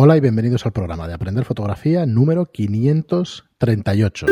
Hola y bienvenidos al programa de Aprender Fotografía número 538.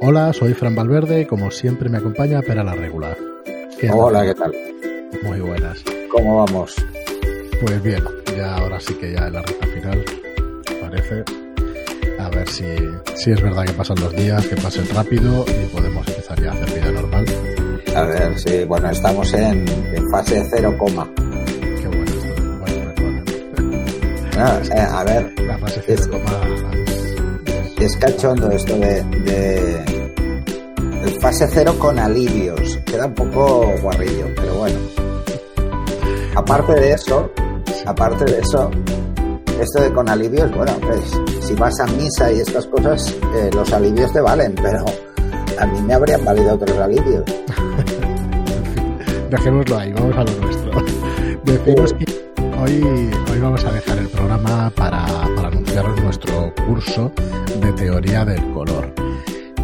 Hola, soy Fran Valverde y como siempre me acompaña Pera la Regular. Hola, ¿qué tal? Muy buenas. ¿Cómo vamos? Pues bien, ya ahora sí que ya en la recta final, parece. A ver si, si es verdad que pasan los días, que pasen rápido y podemos empezar ya a hacer vida normal. A ver, sí, bueno, estamos en, fase 0, Qué Eh, a ver, La fase Es- 0, es cachondo esto de, de- de fase 0 con alivios. Queda un poco guarrillo, pero bueno. Aparte de eso, aparte de eso, esto de con alivios, bueno, pues si vas a misa y estas cosas, eh, los alivios te valen, pero a mí me habrían valido otros alivios. Dejémoslo ahí, vamos a lo nuestro. Que hoy, hoy vamos a dejar el programa para, para anunciaros nuestro curso de teoría del color.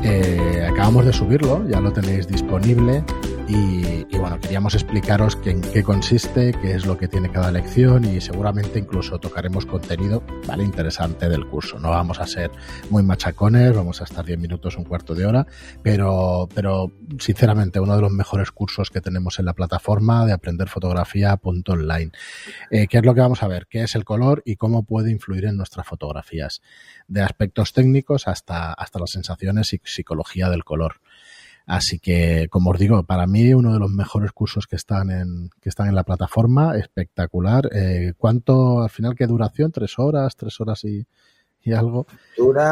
Eh, acabamos de subirlo, ya lo tenéis disponible y, y bueno, queríamos explicaros que en qué consiste, qué es lo que tiene cada lección y seguramente incluso tocaremos contenido vale interesante del curso. No vamos a ser muy machacones, vamos a estar 10 minutos, un cuarto de hora, pero, pero sinceramente uno de los mejores cursos que tenemos en la plataforma de aprenderfotografía.online. Eh, ¿Qué es lo que vamos a ver? ¿Qué es el color y cómo puede influir en nuestras fotografías? De aspectos técnicos hasta, hasta las sensaciones y psicología del color. Así que, como os digo, para mí uno de los mejores cursos que están en, que están en la plataforma, espectacular. Eh, ¿Cuánto, al final, qué duración? ¿Tres horas? ¿Tres horas y, y algo? Dura,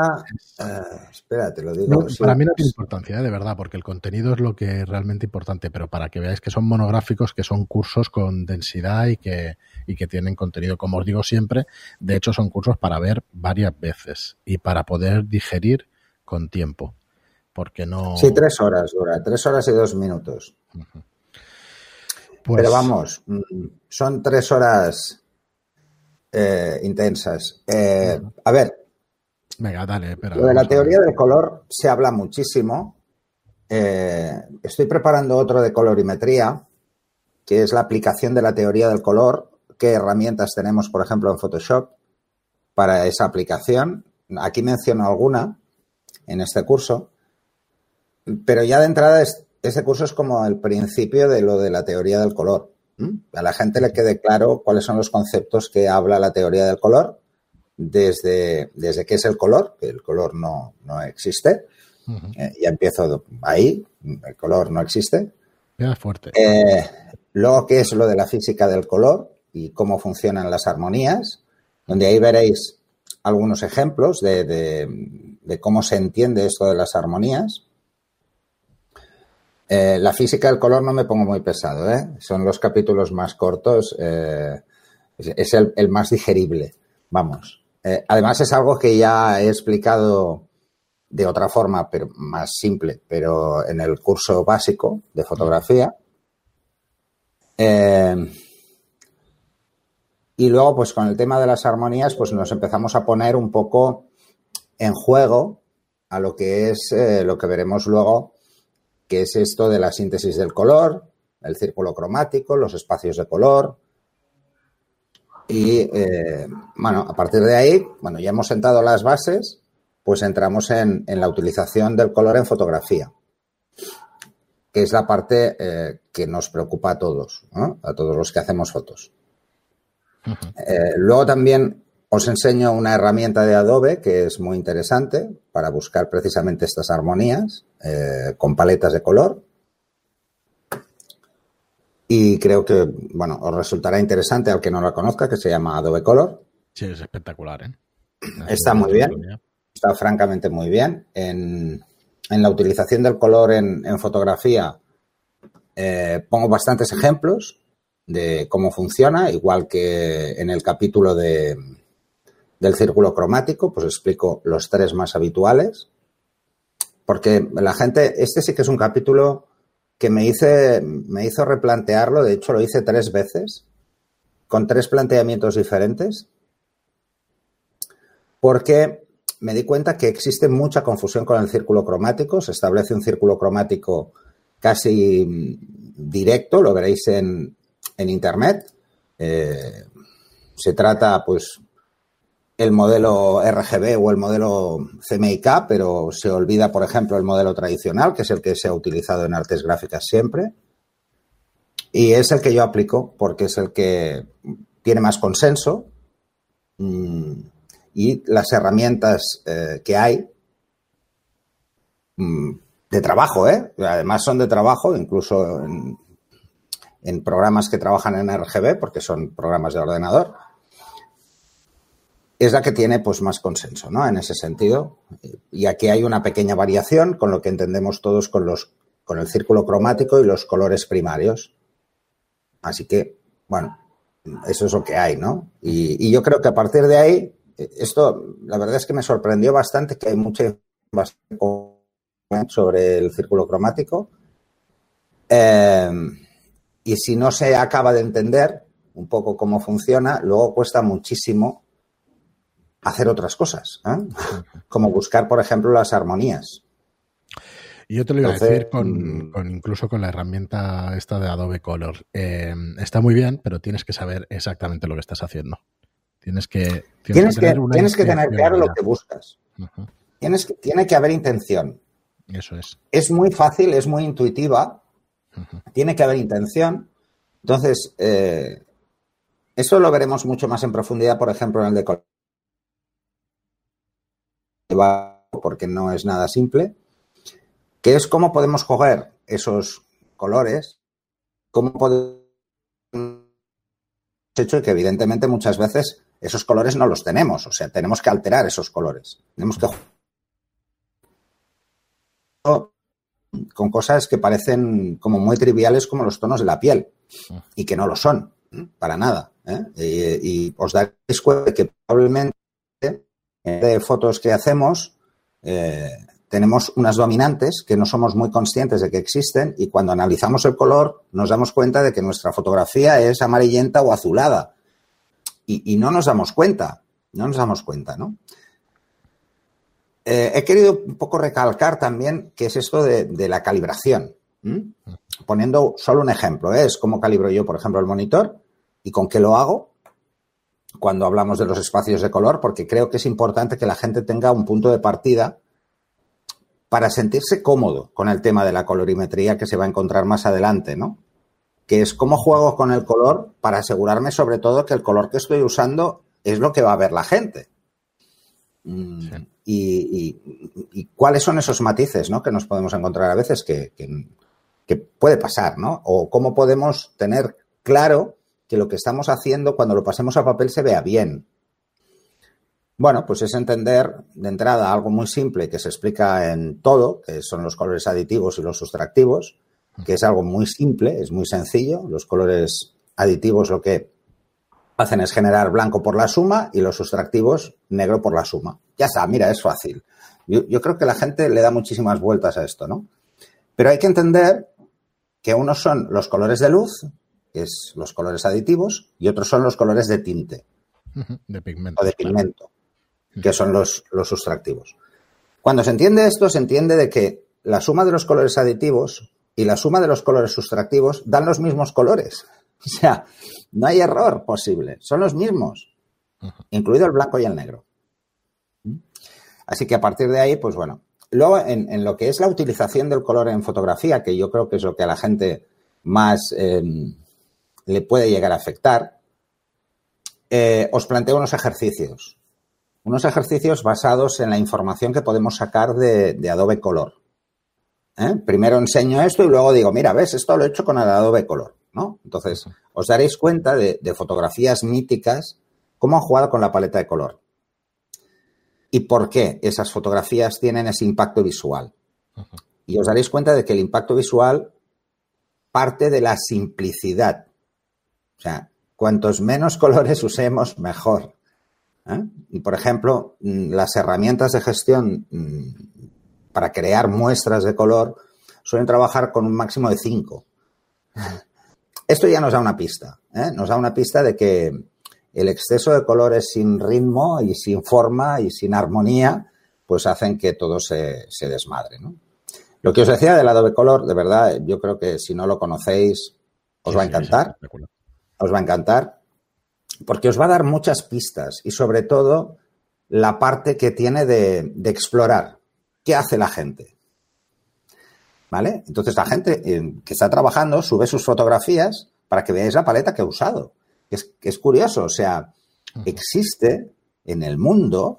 eh, espera, te lo digo. No, sí. para mí no tiene importancia, ¿eh? de verdad, porque el contenido es lo que es realmente importante, pero para que veáis que son monográficos, que son cursos con densidad y que, y que tienen contenido, como os digo siempre, de hecho son cursos para ver varias veces y para poder digerir con tiempo, porque no... Sí, tres horas dura, tres horas y dos minutos. Pues, Pero vamos, mm, son tres horas eh, intensas. Eh, a ver, Venga, dale, espera. lo de la teoría del color se habla muchísimo. Eh, estoy preparando otro de colorimetría, que es la aplicación de la teoría del color. ¿Qué herramientas tenemos, por ejemplo, en Photoshop para esa aplicación? Aquí menciono alguna en este curso. Pero ya de entrada, es- este curso es como el principio de lo de la teoría del color. A la gente le quede claro cuáles son los conceptos que habla la teoría del color, desde, desde qué es el color, que el color no, no existe. Eh, ya empiezo ahí, el color no existe. Queda fuerte. Eh, luego, qué es lo de la física del color y cómo funcionan las armonías, donde ahí veréis algunos ejemplos de, de- de cómo se entiende esto de las armonías. Eh, la física del color no me pongo muy pesado, ¿eh? son los capítulos más cortos, eh, es, el, el más digerible, vamos. Eh, además es algo que ya he explicado de otra forma, pero más simple, pero en el curso básico de fotografía. Y luego, pues con el tema de las armonías, pues nos empezamos a poner un poco en juego a lo que es lo que veremos luego, que es esto de la síntesis del color, el círculo cromático, los espacios de color. Y eh, bueno, a partir de ahí, bueno, ya hemos sentado las bases, pues entramos en, en la utilización del color en fotografía, que es la parte eh, que nos preocupa a todos, ¿no? a todos los que hacemos fotos. Eh, luego también os enseño una herramienta de Adobe que es muy interesante para buscar precisamente estas armonías eh, con paletas de color. Y creo que, bueno, os resultará interesante al que no la conozca, que se llama Adobe Color. Sí, es espectacular, ¿eh? Está muy bien. Está francamente muy bien. En, en la utilización del color en, en fotografía eh, pongo bastantes ejemplos de cómo funciona, igual que en el capítulo de, del círculo cromático, pues explico los tres más habituales. Porque la gente, este sí que es un capítulo que me, me hizo replantearlo, de hecho lo hice tres veces, con tres planteamientos diferentes, porque me di cuenta que existe mucha confusión con el círculo cromático, se establece un círculo cromático casi directo, lo veréis en, en Internet, Eh, se trata, pues, el modelo RGB o el modelo CMYK, pero se olvida, por ejemplo, el modelo tradicional, que es el que se ha utilizado en artes gráficas siempre. Y es el que yo aplico porque es el que tiene más consenso mm, y las herramientas eh, que hay mm, de trabajo, ¿eh? además son de trabajo, incluso en, en programas que trabajan en RGB, porque son programas de ordenador, es la que tiene pues más consenso, ¿no? En ese sentido. Y aquí hay una pequeña variación con lo que entendemos todos con los con el círculo cromático y los colores primarios. Así que, bueno, eso es lo que hay, ¿no? Y, yo creo que a partir de ahí, esto, la verdad es que me sorprendió bastante que hay mucha sobre el círculo cromático. Eh, y si no se acaba de entender un poco cómo funciona, luego cuesta muchísimo hacer otras cosas, ¿eh? como buscar, por ejemplo, las armonías. Y yo te lo iba a decir con, mm. incluso con la herramienta esta de Adobe Color. Eh, está muy bien, pero tienes que saber exactamente lo que estás haciendo. Tienes que, tienes, que, tienes que tener claro lo que buscas. tienes que, tiene que haber intención. Eso es. Es muy fácil, es muy intuitiva. Tiene que haber intención. Entonces, eh, eso lo veremos mucho más en profundidad, por ejemplo, en el de porque no es nada simple, que es cómo podemos coger esos colores, cómo podemos hecho que evidentemente muchas veces esos colores no los tenemos, o sea, tenemos que alterar esos colores. Tenemos que con cosas que parecen como muy triviales como los tonos de la piel y que no lo son, para nada. ¿eh? Y, os daréis cuenta que probablemente de fotos que hacemos, eh, tenemos unas dominantes que no somos muy conscientes de que existen y cuando analizamos el color nos damos cuenta de que nuestra fotografía es amarillenta o azulada. Y, no nos damos cuenta, no nos damos cuenta, ¿no? Eh, he querido un poco recalcar también qué es esto de, la calibración. Poniendo solo un ejemplo, ¿eh? es cómo calibro yo, por ejemplo, el monitor y con qué lo hago cuando hablamos de los espacios de color, porque creo que es importante que la gente tenga un punto de partida para sentirse cómodo con el tema de la colorimetría que se va a encontrar más adelante, ¿no? Que es cómo juego con el color para asegurarme sobre todo que el color que estoy usando es lo que va a ver la gente. Mm, y, cuáles son esos matices ¿no? que nos podemos encontrar a veces que, que puede pasar, ¿no? O cómo podemos tener claro que lo que estamos haciendo cuando lo pasemos a papel se vea bien. Bueno, pues es entender de entrada algo muy simple que se explica en todo, que son los colores aditivos y los sustractivos, que es algo muy simple, es muy sencillo. Los colores aditivos lo que hacen es generar blanco por la suma y los sustractivos negro por la suma. Ya está, mira, es fácil. Yo, yo creo que la gente le da muchísimas vueltas a esto, ¿no? Pero hay que entender que unos son los colores de luz es los colores aditivos, y otros son los colores de tinte. De pigmento. O de pigmento, que son los, los sustractivos. Cuando se entiende esto, se entiende de que la suma de los colores aditivos y la suma de los colores sustractivos dan los mismos colores. O sea, no hay error posible, son los mismos, incluido el blanco y el negro. Así que a partir de ahí, pues bueno. Luego, en, lo que es la utilización del color en fotografía, que yo creo que es lo que a la gente más em, le puede llegar a afectar, eh, os planteo unos ejercicios. Unos ejercicios basados en la información que podemos sacar de, Adobe Color. ¿eh? Primero enseño esto y luego digo, mira, ves, esto lo he hecho con el Adobe Color. ¿no? Entonces, os daréis cuenta de, fotografías míticas, cómo han jugado con la paleta de color. Y por qué esas fotografías tienen ese impacto visual. Y os daréis cuenta de que el impacto visual parte de la simplicidad o sea, cuantos menos colores usemos, mejor. ¿eh? Y, por ejemplo, mm, las herramientas de gestión mm, para crear muestras de color suelen trabajar con un máximo de cinco. Esto ya nos da una pista. ¿eh? Nos da una pista de que el exceso de colores sin ritmo y sin forma y sin armonía, pues hacen que todo se, se desmadre. ¿no? Lo que os decía del Adobe Color, de verdad, yo creo que si no lo conocéis, os va a encantar os va a encantar. porque os va a dar muchas pistas y sobre todo la parte que tiene de, de explorar. ¿Qué hace la gente? ¿Vale? Entonces la gente eh, que está trabajando sube sus fotografías para que veáis la paleta que ha usado. Es, es curioso, o sea, existe en el mundo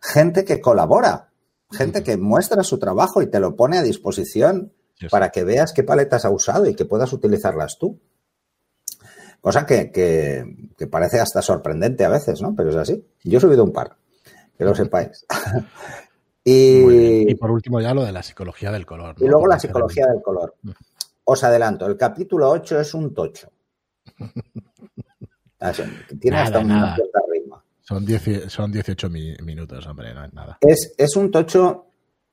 gente que colabora, gente que muestra su trabajo y te lo pone a disposición para que veas qué paletas ha usado y que puedas utilizarlas tú. Cosa que, que, parece hasta sorprendente a veces, ¿no? Pero es así. Yo he subido un par, que lo sepáis. y, y, por último ya lo de la psicología del color. ¿no? Y luego la psicología del color. Os adelanto, el capítulo 8 es un tocho. Tiene hasta una cierta ritmo. Son, son 18 minutos, hombre, no es nada. Es, es un tocho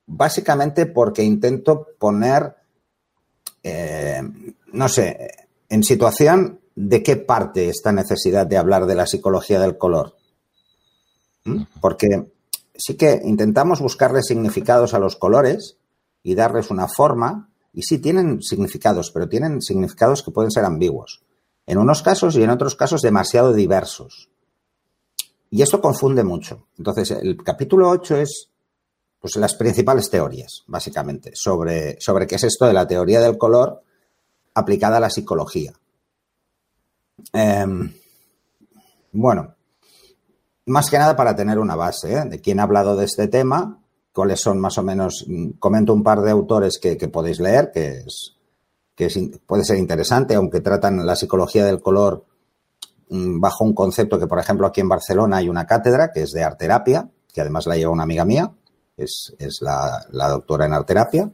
básicamente porque intento poner, eh, no sé, en situación de qué parte esta necesidad de hablar de la psicología del color. ¿Mm? Porque sí que intentamos buscarle significados a los colores y darles una forma, y sí tienen significados, pero tienen significados que pueden ser ambiguos. En unos casos y en otros casos demasiado diversos. Y esto confunde mucho. Entonces, el capítulo 8 es pues, las principales teorías, básicamente, sobre, sobre qué es esto de la teoría del color aplicada a la psicología. Eh, bueno, más que nada para tener una base ¿eh? de quién ha hablado de este tema, cuáles son más o menos, mm, comento un par de autores que, podéis leer, que, es, que puede ser interesante, aunque tratan la psicología del color mm, bajo un concepto que, por ejemplo, aquí en Barcelona hay una cátedra que es de arterapia, que además la lleva una amiga mía, es, la, doctora en arterapia.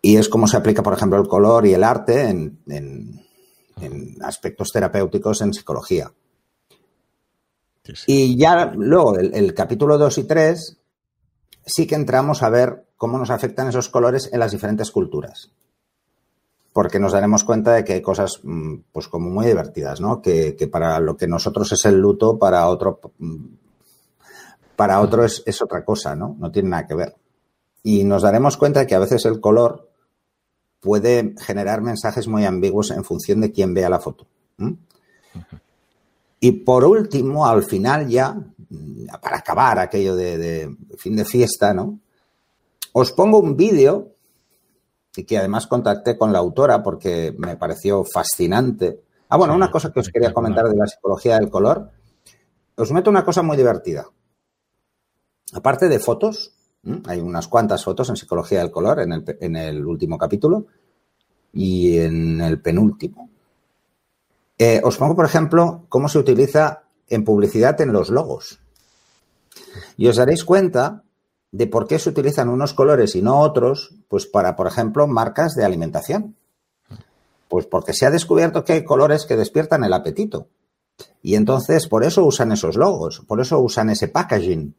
Y es como se aplica, por ejemplo, el color y el arte en en aspectos terapéuticos en psicología. Sí, sí. Y ya luego, el, el, capítulo 2 y 3, sí que entramos a ver cómo nos afectan esos colores en las diferentes culturas. Porque nos daremos cuenta de que hay cosas, pues, como muy divertidas, ¿no? Que, que para lo que nosotros es el luto, para otro, para otro es, es otra cosa, ¿no? No tiene nada que ver. Y nos daremos cuenta de que a veces el color puede generar mensajes muy ambiguos en función de quién vea la foto. ¿Mm? Y por último, al final ya, para acabar aquello de, de fin de fiesta, ¿no? Os pongo un vídeo y que además contacté con la autora porque me pareció fascinante. Ah, bueno, una cosa que os quería comentar de la psicología del color. Os meto una cosa muy divertida. Aparte de fotos, hay unas cuantas fotos en psicología del color en el, en el último capítulo y en el penúltimo. Eh, os pongo, por ejemplo, cómo se utiliza en publicidad en los logos. Y os daréis cuenta de por qué se utilizan unos colores y no otros, pues para, por ejemplo, marcas de alimentación. Pues porque se ha descubierto que hay colores que despiertan el apetito. Y entonces por eso usan esos logos, por eso usan ese packaging.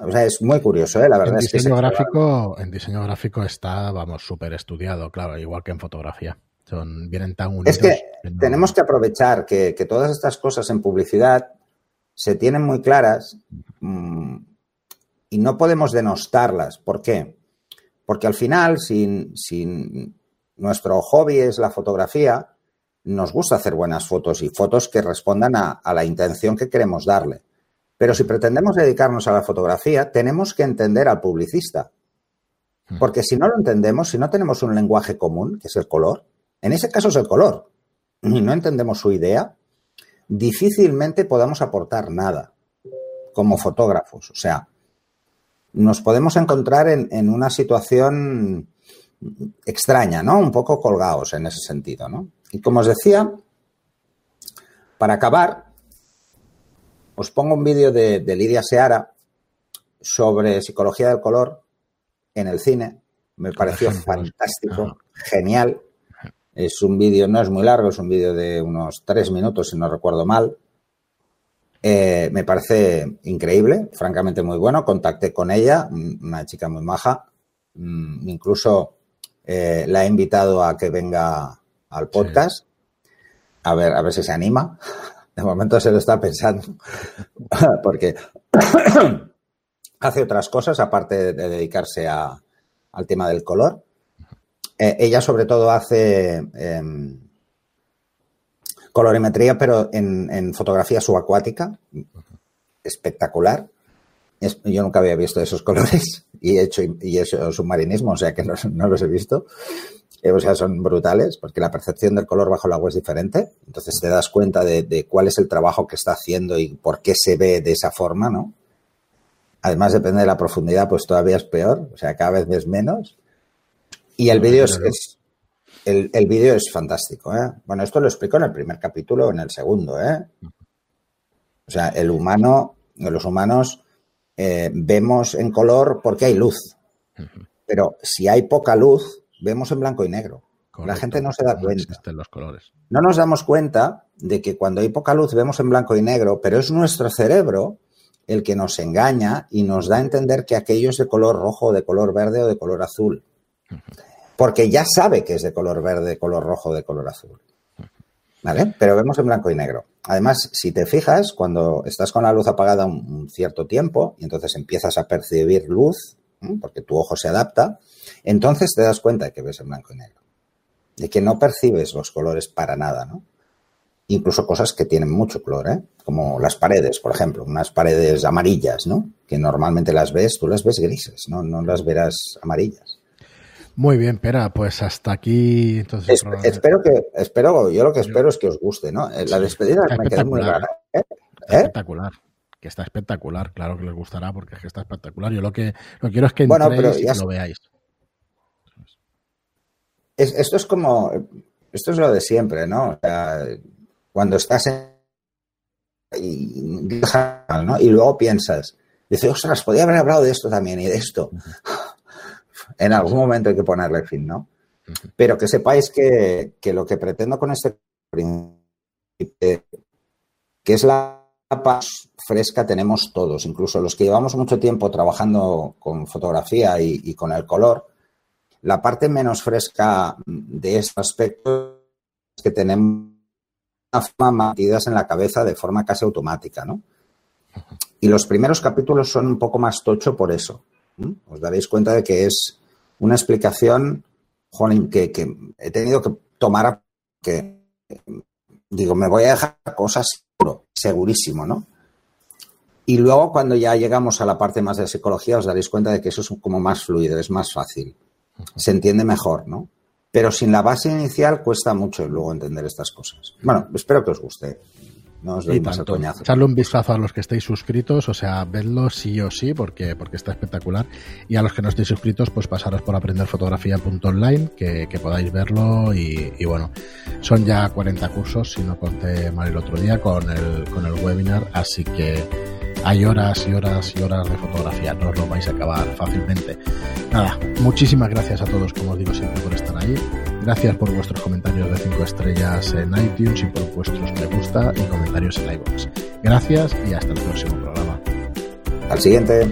O sea, es muy curioso, ¿eh? la verdad. En es diseño, que gráfico, en diseño gráfico está, vamos, súper estudiado, claro, igual que en fotografía. Son, vienen tan unidos. Es que, tenemos que aprovechar que, que, todas estas cosas en publicidad se tienen muy claras mmm, y no podemos denostarlas. ¿Por qué? Porque al final, si, si nuestro hobby es la fotografía, nos gusta hacer buenas fotos y fotos que respondan a, a la intención que queremos darle. Pero si pretendemos dedicarnos a la fotografía, tenemos que entender al publicista. Porque si no lo entendemos, si no tenemos un lenguaje común, que es el color, en ese caso es el color, y no entendemos su idea, difícilmente podamos aportar nada como fotógrafos. O sea, nos podemos encontrar en, en una situación extraña, ¿no? Un poco colgados en ese sentido, ¿no? Y como os decía, para acabar, os pongo un vídeo de, de, Lidia Seara sobre psicología del color en el cine. Me pareció fantástico, genial. Es un vídeo, no es muy largo, es un vídeo de unos tres minutos, si no recuerdo mal. Eh, me parece increíble, francamente muy bueno. Contacté con ella, una chica muy maja. Mm, incluso eh, la he invitado a que venga al podcast. Sí. A ver, a ver si se anima. De momento se lo está pensando, porque hace otras cosas aparte de dedicarse al tema del color. Eh, ella sobre todo hace eh, colorimetría, pero en, fotografía subacuática, espectacular. yo nunca había visto esos colores y he hecho, y hecho submarinismo, o sea que no, los he visto. Eh, o sea, son brutales porque la percepción del color bajo el agua es diferente. Entonces te das cuenta de, de cuál es el trabajo que está haciendo y por qué se ve de esa forma, ¿no? Además, depende de la profundidad, pues todavía es peor, o sea, cada vez ves menos. Y el vídeo es, el, el vídeo es fantástico, ¿eh? Bueno, esto lo explico en el primer capítulo, en el segundo, ¿eh? O sea, el humano, los humanos eh, vemos en color porque hay luz. Pero si hay poca luz, vemos en blanco y negro. La gente no se da cuenta. No los colores. No nos damos cuenta de que cuando hay poca luz vemos en blanco y negro, pero es nuestro cerebro el que nos engaña y nos da a entender que aquello es de color rojo, de color verde o de color azul porque ya sabe que es de color verde, color rojo, de color azul. ¿Vale? Pero vemos en blanco y negro. Además, si te fijas, cuando estás con la luz apagada un, cierto tiempo y entonces empiezas a percibir luz, porque tu ojo se adapta, entonces te das cuenta de que ves en blanco y negro. De que no percibes los colores para nada, ¿no? Incluso cosas que tienen mucho color, ¿eh? Como las paredes, por ejemplo, unas paredes amarillas, ¿no? Que normalmente las ves, tú las ves grises, ¿no? No las verás amarillas. Muy bien, Pera, pues hasta aquí. Entonces, espero que, espero, yo lo que espero es que os guste, ¿no? Eh, la despedida me queda muy rara. ¿eh? ¿Eh? Espectacular. Que está espectacular, claro que les gustará porque es que está espectacular. Yo lo que lo quiero es que entréis y lo veáis. esto es como, esto es lo de siempre, ¿no? O sea, cuando estás en y, ¿no? y luego piensas, dices, ostras, podía haber hablado de esto también y de esto. En algún momento hay que ponerle fin, ¿no? Pero que sepáis que, lo que pretendo con este que es la paz fresca tenemos todos, incluso los que llevamos mucho tiempo trabajando con fotografía y, con el color, la parte menos fresca de este aspecto es que tenemos metidas en la cabeza de forma casi automática, ¿no? Y los primeros capítulos son un poco más tocho por eso. Os daréis cuenta de que es una explicación que, que, he tenido que tomar, que digo, me voy a dejar cosas seguro, segurísimo, ¿no? Y luego cuando ya llegamos a la parte más de psicología os daréis cuenta de que eso es como más fluido, es más fácil, se entiende mejor, ¿no? Pero sin la base inicial cuesta mucho luego entender estas cosas. Bueno, espero que os guste. No os doy más Echarle un vistazo a los que estéis suscritos, o sea, vedlo sí o sí, porque, porque está espectacular. Y a los que no estéis suscritos, pues pasaros por aprenderfotografía.online, que, que podáis verlo. Y, bueno, son ya 40 cursos, si no conté mal el otro día, con el, con el webinar. Así que hay horas y horas y horas de fotografía, no os lo vais a acabar fácilmente. Nada, muchísimas gracias a todos, como os digo siempre, por estar ahí. Gracias por vuestros comentarios de 5 estrellas en iTunes y por vuestros me gusta y comentarios en iVoox. Gracias y hasta el próximo programa. Al siguiente.